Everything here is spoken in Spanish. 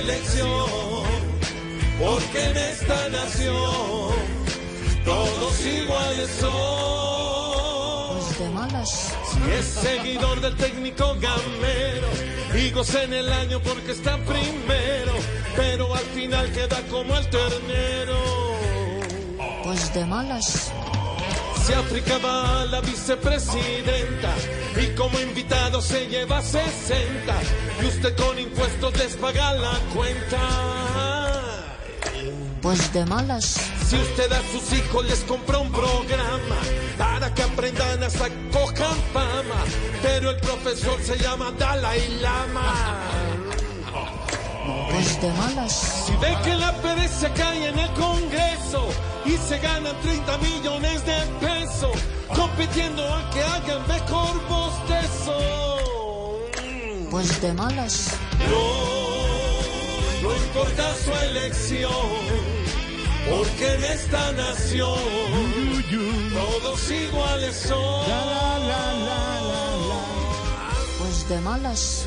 elección, porque en esta nación todos iguales son. Pues. Si es seguidor del técnico gamero y goza en el año porque está primero, pero al final queda como el ternero. Pues de malas. Si África va a la vicepresidenta y como invitado se lleva 60 y usted con impuestos les paga la cuenta. Pues de malas. Si usted a sus hijos les compra un programa para que aprendan a cojan fama, pero el profesor se llama Dalai Lama. Pues de malas. Si ve que la pereza cae en el Congreso y se ganan 30 millones de pesos compitiendo a que hagan mejor bostezo. Pues de malas. No, no importa su elección, porque en esta nación todos iguales son. Pues de malas.